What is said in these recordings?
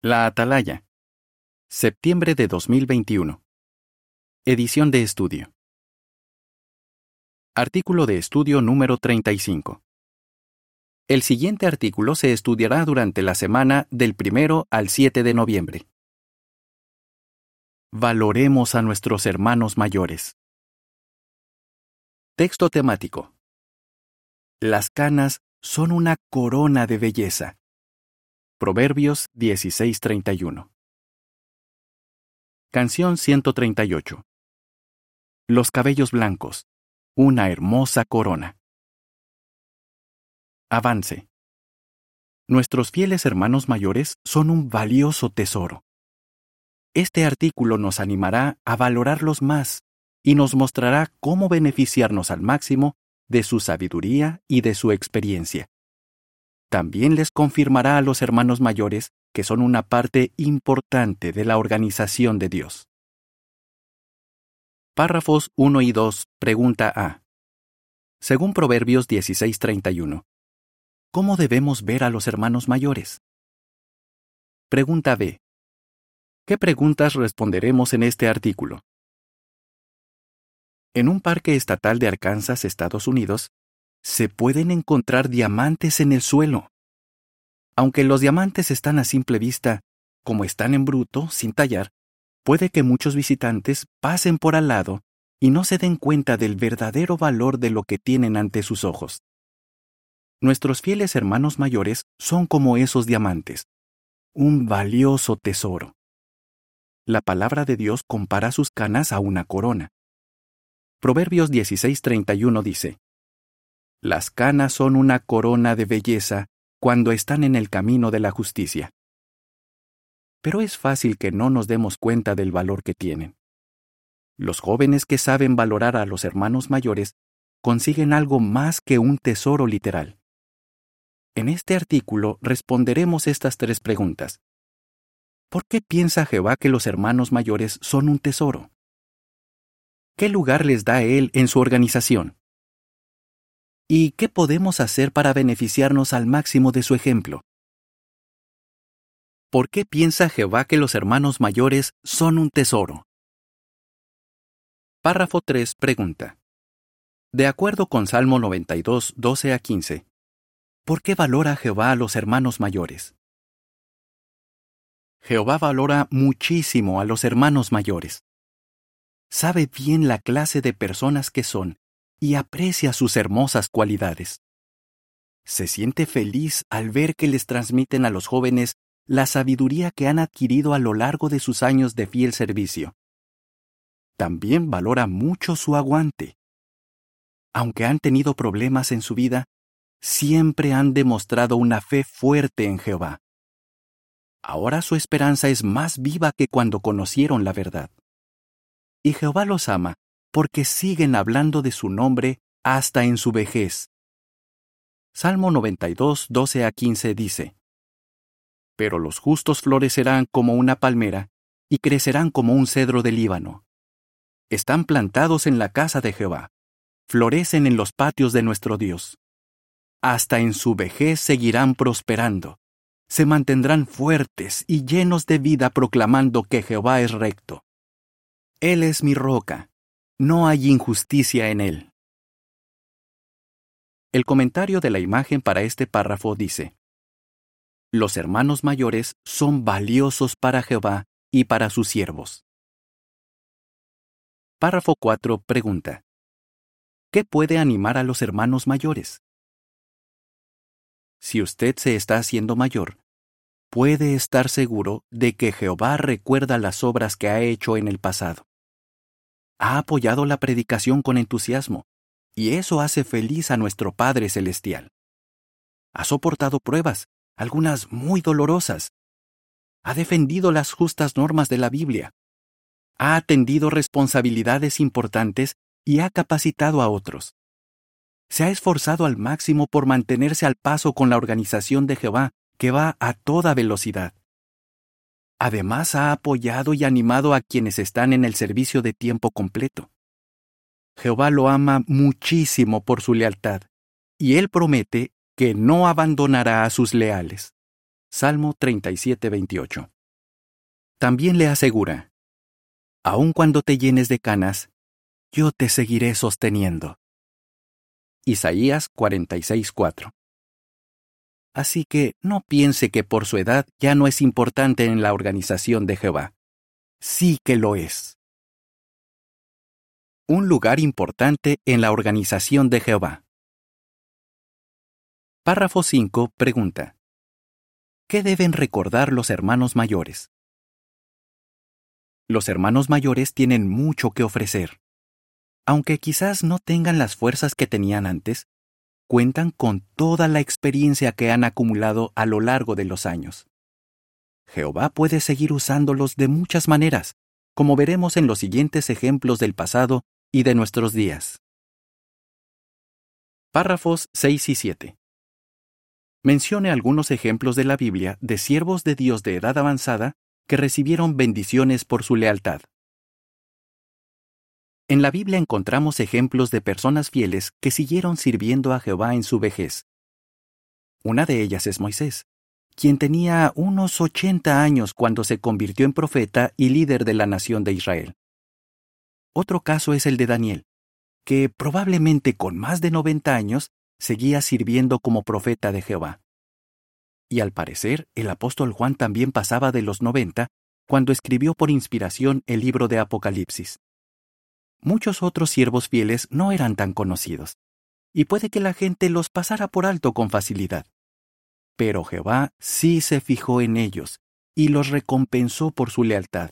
La Atalaya. Septiembre de 2021. Edición de estudio. Artículo de estudio número 35. El siguiente artículo se estudiará durante la semana del 1 al 7 de noviembre. Valoremos a nuestros hermanos mayores. Texto temático. Las canas son una corona de belleza. Proverbios 16:31. Canción 138. Los cabellos blancos, una hermosa corona. Avance. Nuestros fieles hermanos mayores son un valioso tesoro. Este artículo nos animará a valorarlos más y nos mostrará cómo beneficiarnos al máximo de su sabiduría y de su experiencia también les confirmará a los hermanos mayores que son una parte importante de la organización de Dios. Párrafos 1 y 2, pregunta A. Según Proverbios 16:31, ¿cómo debemos ver a los hermanos mayores? Pregunta B. ¿Qué preguntas responderemos en este artículo? En un parque estatal de Arkansas, Estados Unidos, se pueden encontrar diamantes en el suelo. Aunque los diamantes están a simple vista, como están en bruto, sin tallar, puede que muchos visitantes pasen por al lado y no se den cuenta del verdadero valor de lo que tienen ante sus ojos. Nuestros fieles hermanos mayores son como esos diamantes, un valioso tesoro. La palabra de Dios compara sus canas a una corona. Proverbios 16:31 dice, las canas son una corona de belleza cuando están en el camino de la justicia. Pero es fácil que no nos demos cuenta del valor que tienen. Los jóvenes que saben valorar a los hermanos mayores consiguen algo más que un tesoro literal. En este artículo responderemos estas tres preguntas. ¿Por qué piensa Jehová que los hermanos mayores son un tesoro? ¿Qué lugar les da Él en su organización? ¿Y qué podemos hacer para beneficiarnos al máximo de su ejemplo? ¿Por qué piensa Jehová que los hermanos mayores son un tesoro? Párrafo 3 pregunta. De acuerdo con Salmo 92, 12 a 15, ¿por qué valora Jehová a los hermanos mayores? Jehová valora muchísimo a los hermanos mayores. Sabe bien la clase de personas que son y aprecia sus hermosas cualidades. Se siente feliz al ver que les transmiten a los jóvenes la sabiduría que han adquirido a lo largo de sus años de fiel servicio. También valora mucho su aguante. Aunque han tenido problemas en su vida, siempre han demostrado una fe fuerte en Jehová. Ahora su esperanza es más viva que cuando conocieron la verdad. Y Jehová los ama porque siguen hablando de su nombre hasta en su vejez. Salmo 92, 12 a 15 dice, Pero los justos florecerán como una palmera y crecerán como un cedro del Líbano. Están plantados en la casa de Jehová, florecen en los patios de nuestro Dios. Hasta en su vejez seguirán prosperando, se mantendrán fuertes y llenos de vida proclamando que Jehová es recto. Él es mi roca, no hay injusticia en él. El comentario de la imagen para este párrafo dice, Los hermanos mayores son valiosos para Jehová y para sus siervos. Párrafo 4 pregunta, ¿Qué puede animar a los hermanos mayores? Si usted se está haciendo mayor, puede estar seguro de que Jehová recuerda las obras que ha hecho en el pasado ha apoyado la predicación con entusiasmo, y eso hace feliz a nuestro Padre Celestial. Ha soportado pruebas, algunas muy dolorosas. Ha defendido las justas normas de la Biblia. Ha atendido responsabilidades importantes y ha capacitado a otros. Se ha esforzado al máximo por mantenerse al paso con la organización de Jehová, que va a toda velocidad. Además ha apoyado y animado a quienes están en el servicio de tiempo completo. Jehová lo ama muchísimo por su lealtad, y él promete que no abandonará a sus leales. Salmo 37:28. También le asegura, Aun cuando te llenes de canas, yo te seguiré sosteniendo. Isaías 46:4. Así que no piense que por su edad ya no es importante en la organización de Jehová. Sí que lo es. Un lugar importante en la organización de Jehová. Párrafo 5 pregunta. ¿Qué deben recordar los hermanos mayores? Los hermanos mayores tienen mucho que ofrecer. Aunque quizás no tengan las fuerzas que tenían antes, cuentan con toda la experiencia que han acumulado a lo largo de los años. Jehová puede seguir usándolos de muchas maneras, como veremos en los siguientes ejemplos del pasado y de nuestros días. Párrafos 6 y 7. Mencione algunos ejemplos de la Biblia de siervos de Dios de edad avanzada que recibieron bendiciones por su lealtad. En la Biblia encontramos ejemplos de personas fieles que siguieron sirviendo a Jehová en su vejez. Una de ellas es Moisés, quien tenía unos 80 años cuando se convirtió en profeta y líder de la nación de Israel. Otro caso es el de Daniel, que probablemente con más de 90 años seguía sirviendo como profeta de Jehová. Y al parecer, el apóstol Juan también pasaba de los 90 cuando escribió por inspiración el libro de Apocalipsis muchos otros siervos fieles no eran tan conocidos, y puede que la gente los pasara por alto con facilidad. Pero Jehová sí se fijó en ellos y los recompensó por su lealtad.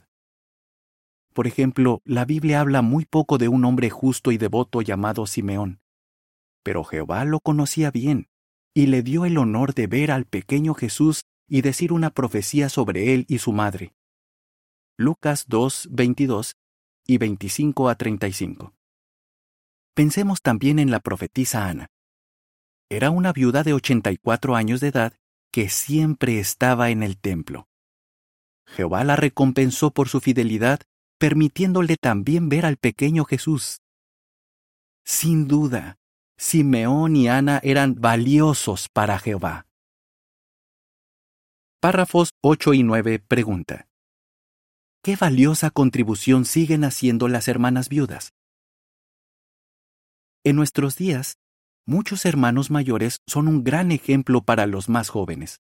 Por ejemplo, la Biblia habla muy poco de un hombre justo y devoto llamado Simeón. Pero Jehová lo conocía bien, y le dio el honor de ver al pequeño Jesús y decir una profecía sobre él y su madre. Lucas 2, 22 y 25 a 35. Pensemos también en la profetisa Ana. Era una viuda de 84 años de edad que siempre estaba en el templo. Jehová la recompensó por su fidelidad, permitiéndole también ver al pequeño Jesús. Sin duda, Simeón y Ana eran valiosos para Jehová. Párrafos 8 y 9 pregunta. ¿Qué valiosa contribución siguen haciendo las hermanas viudas? En nuestros días, muchos hermanos mayores son un gran ejemplo para los más jóvenes.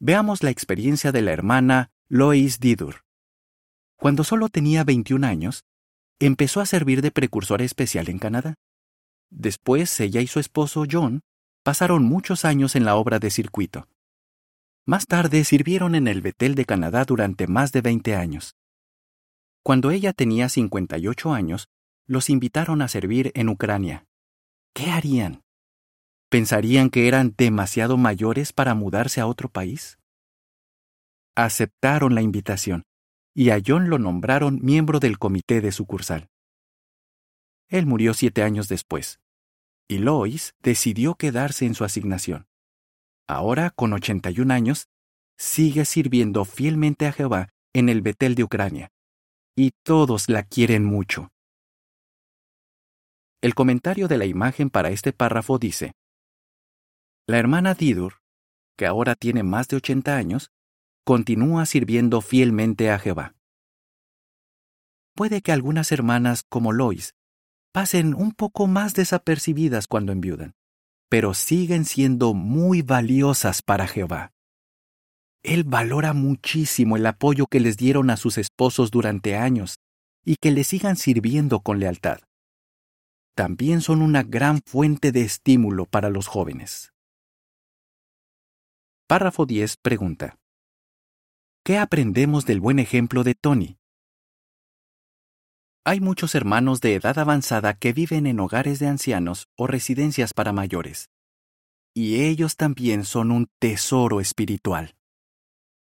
Veamos la experiencia de la hermana Lois Didur. Cuando solo tenía 21 años, empezó a servir de precursora especial en Canadá. Después, ella y su esposo John pasaron muchos años en la obra de circuito. Más tarde sirvieron en el Betel de Canadá durante más de 20 años. Cuando ella tenía 58 años, los invitaron a servir en Ucrania. ¿Qué harían? ¿Pensarían que eran demasiado mayores para mudarse a otro país? Aceptaron la invitación y a John lo nombraron miembro del comité de sucursal. Él murió siete años después, y Lois decidió quedarse en su asignación ahora con 81 años, sigue sirviendo fielmente a Jehová en el Betel de Ucrania. Y todos la quieren mucho. El comentario de la imagen para este párrafo dice, La hermana Didur, que ahora tiene más de 80 años, continúa sirviendo fielmente a Jehová. Puede que algunas hermanas como Lois pasen un poco más desapercibidas cuando enviudan pero siguen siendo muy valiosas para Jehová. Él valora muchísimo el apoyo que les dieron a sus esposos durante años y que le sigan sirviendo con lealtad. También son una gran fuente de estímulo para los jóvenes. Párrafo 10 pregunta. ¿Qué aprendemos del buen ejemplo de Tony? Hay muchos hermanos de edad avanzada que viven en hogares de ancianos o residencias para mayores. Y ellos también son un tesoro espiritual.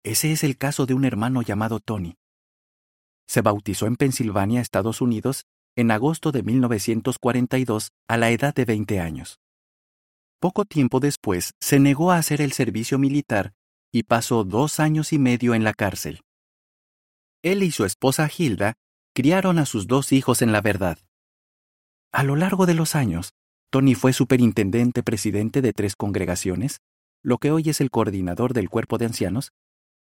Ese es el caso de un hermano llamado Tony. Se bautizó en Pensilvania, Estados Unidos, en agosto de 1942 a la edad de 20 años. Poco tiempo después se negó a hacer el servicio militar y pasó dos años y medio en la cárcel. Él y su esposa Hilda criaron a sus dos hijos en la verdad. A lo largo de los años, Tony fue superintendente presidente de tres congregaciones, lo que hoy es el coordinador del cuerpo de ancianos,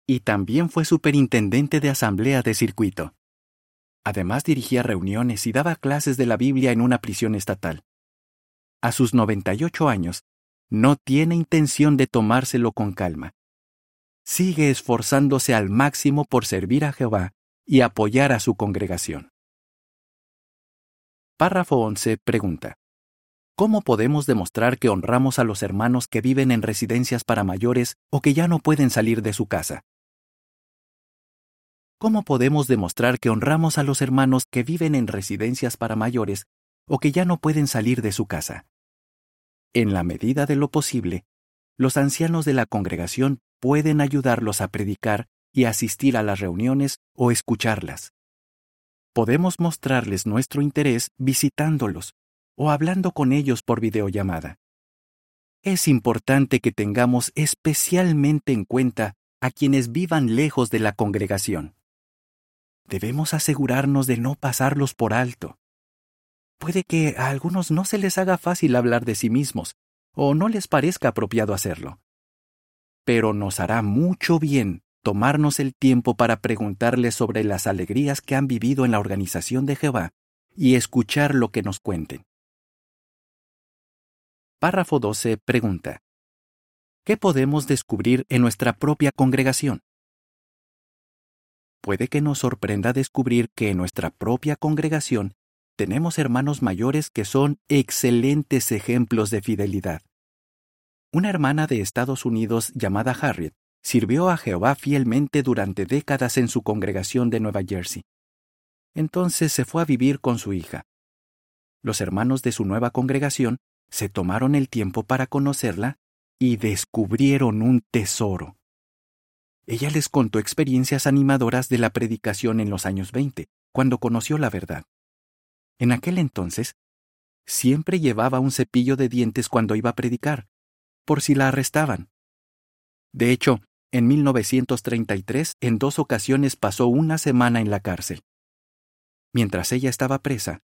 y también fue superintendente de asamblea de circuito. Además dirigía reuniones y daba clases de la Biblia en una prisión estatal. A sus 98 años, no tiene intención de tomárselo con calma. Sigue esforzándose al máximo por servir a Jehová y apoyar a su congregación. Párrafo 11 pregunta. ¿Cómo podemos demostrar que honramos a los hermanos que viven en residencias para mayores o que ya no pueden salir de su casa? ¿Cómo podemos demostrar que honramos a los hermanos que viven en residencias para mayores o que ya no pueden salir de su casa? En la medida de lo posible, los ancianos de la congregación pueden ayudarlos a predicar y asistir a las reuniones o escucharlas. Podemos mostrarles nuestro interés visitándolos o hablando con ellos por videollamada. Es importante que tengamos especialmente en cuenta a quienes vivan lejos de la congregación debemos asegurarnos de no pasarlos por alto. Puede que a algunos no se les haga fácil hablar de sí mismos, o no les parezca apropiado hacerlo. Pero nos hará mucho bien tomarnos el tiempo para preguntarles sobre las alegrías que han vivido en la organización de Jehová y escuchar lo que nos cuenten. Párrafo 12 pregunta. ¿Qué podemos descubrir en nuestra propia congregación? puede que nos sorprenda descubrir que en nuestra propia congregación tenemos hermanos mayores que son excelentes ejemplos de fidelidad. Una hermana de Estados Unidos llamada Harriet sirvió a Jehová fielmente durante décadas en su congregación de Nueva Jersey. Entonces se fue a vivir con su hija. Los hermanos de su nueva congregación se tomaron el tiempo para conocerla y descubrieron un tesoro. Ella les contó experiencias animadoras de la predicación en los años 20, cuando conoció la verdad. En aquel entonces, siempre llevaba un cepillo de dientes cuando iba a predicar, por si la arrestaban. De hecho, en 1933 en dos ocasiones pasó una semana en la cárcel. Mientras ella estaba presa,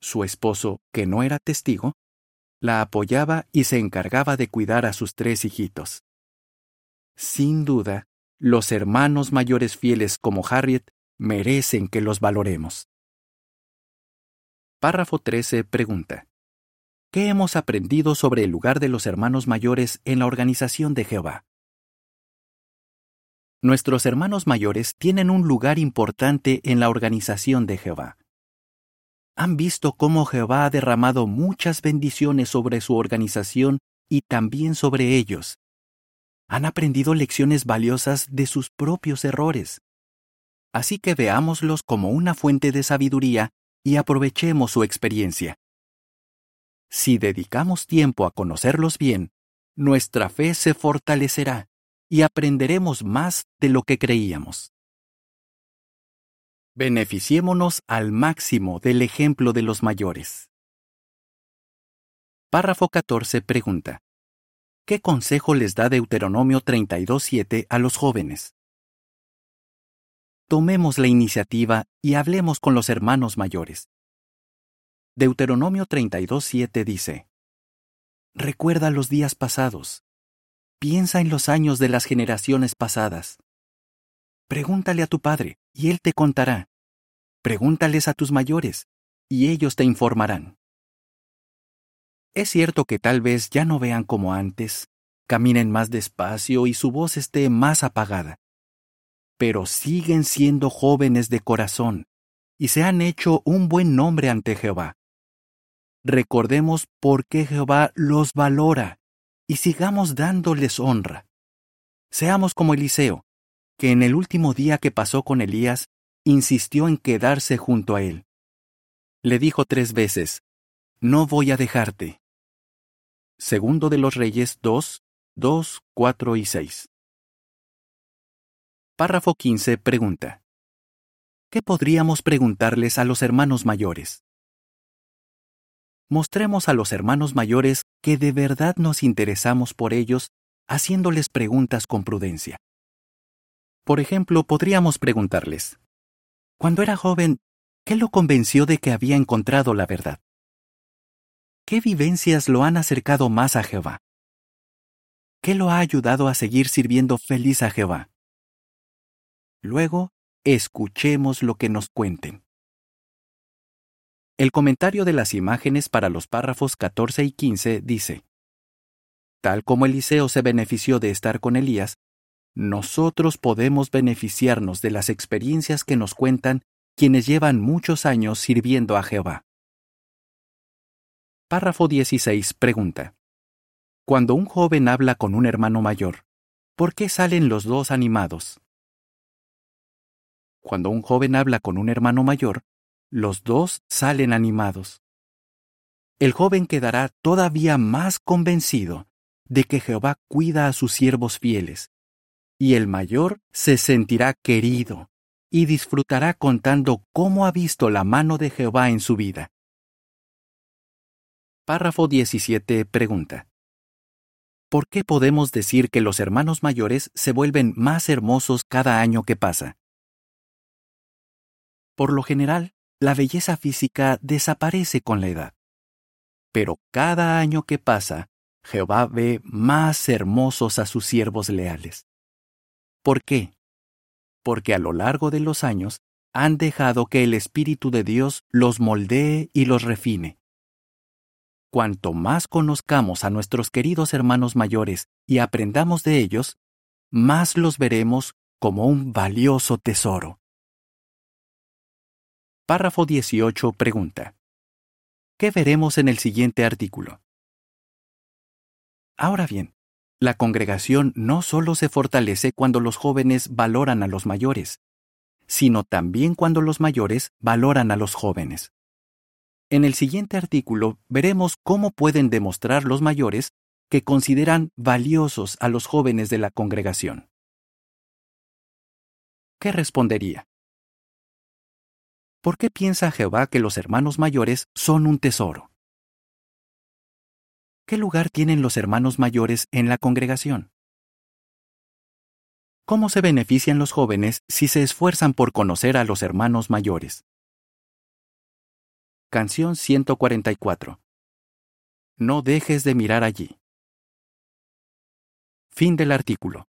su esposo, que no era testigo, la apoyaba y se encargaba de cuidar a sus tres hijitos. Sin duda, los hermanos mayores fieles como Harriet merecen que los valoremos. Párrafo 13 pregunta. ¿Qué hemos aprendido sobre el lugar de los hermanos mayores en la organización de Jehová? Nuestros hermanos mayores tienen un lugar importante en la organización de Jehová. Han visto cómo Jehová ha derramado muchas bendiciones sobre su organización y también sobre ellos, han aprendido lecciones valiosas de sus propios errores. Así que veámoslos como una fuente de sabiduría y aprovechemos su experiencia. Si dedicamos tiempo a conocerlos bien, nuestra fe se fortalecerá y aprenderemos más de lo que creíamos. Beneficiémonos al máximo del ejemplo de los mayores. Párrafo 14 pregunta. ¿Qué consejo les da Deuteronomio 32.7 a los jóvenes? Tomemos la iniciativa y hablemos con los hermanos mayores. Deuteronomio 32.7 dice, Recuerda los días pasados. Piensa en los años de las generaciones pasadas. Pregúntale a tu padre, y él te contará. Pregúntales a tus mayores, y ellos te informarán. Es cierto que tal vez ya no vean como antes, caminen más despacio y su voz esté más apagada. Pero siguen siendo jóvenes de corazón y se han hecho un buen nombre ante Jehová. Recordemos por qué Jehová los valora y sigamos dándoles honra. Seamos como Eliseo, que en el último día que pasó con Elías, insistió en quedarse junto a él. Le dijo tres veces, No voy a dejarte. Segundo de los Reyes 2, 2, 4 y 6. Párrafo 15 pregunta. ¿Qué podríamos preguntarles a los hermanos mayores? Mostremos a los hermanos mayores que de verdad nos interesamos por ellos haciéndoles preguntas con prudencia. Por ejemplo, podríamos preguntarles, Cuando era joven, ¿qué lo convenció de que había encontrado la verdad? ¿Qué vivencias lo han acercado más a Jehová? ¿qué lo ha ayudado a seguir sirviendo feliz a Jehová? Luego, escuchemos lo que nos cuenten. El comentario de las imágenes para los párrafos 14 y 15 dice, Tal como Eliseo se benefició de estar con Elías, nosotros podemos beneficiarnos de las experiencias que nos cuentan quienes llevan muchos años sirviendo a Jehová. Párrafo 16 pregunta. Cuando un joven habla con un hermano mayor, ¿por qué salen los dos animados? Cuando un joven habla con un hermano mayor, los dos salen animados. El joven quedará todavía más convencido de que Jehová cuida a sus siervos fieles y el mayor se sentirá querido y disfrutará contando cómo ha visto la mano de Jehová en su vida. Párrafo 17 pregunta. ¿Por qué podemos decir que los hermanos mayores se vuelven más hermosos cada año que pasa? Por lo general, la belleza física desaparece con la edad. Pero cada año que pasa, Jehová ve más hermosos a sus siervos leales. ¿Por qué? Porque a lo largo de los años han dejado que el Espíritu de Dios los moldee y los refine. Cuanto más conozcamos a nuestros queridos hermanos mayores y aprendamos de ellos, más los veremos como un valioso tesoro. Párrafo 18 pregunta. ¿Qué veremos en el siguiente artículo? Ahora bien, la congregación no solo se fortalece cuando los jóvenes valoran a los mayores, sino también cuando los mayores valoran a los jóvenes. En el siguiente artículo veremos cómo pueden demostrar los mayores que consideran valiosos a los jóvenes de la congregación. ¿Qué respondería? ¿Por qué piensa Jehová que los hermanos mayores son un tesoro? ¿Qué lugar tienen los hermanos mayores en la congregación? ¿Cómo se benefician los jóvenes si se esfuerzan por conocer a los hermanos mayores? Canción 144. No dejes de mirar allí. Fin del artículo.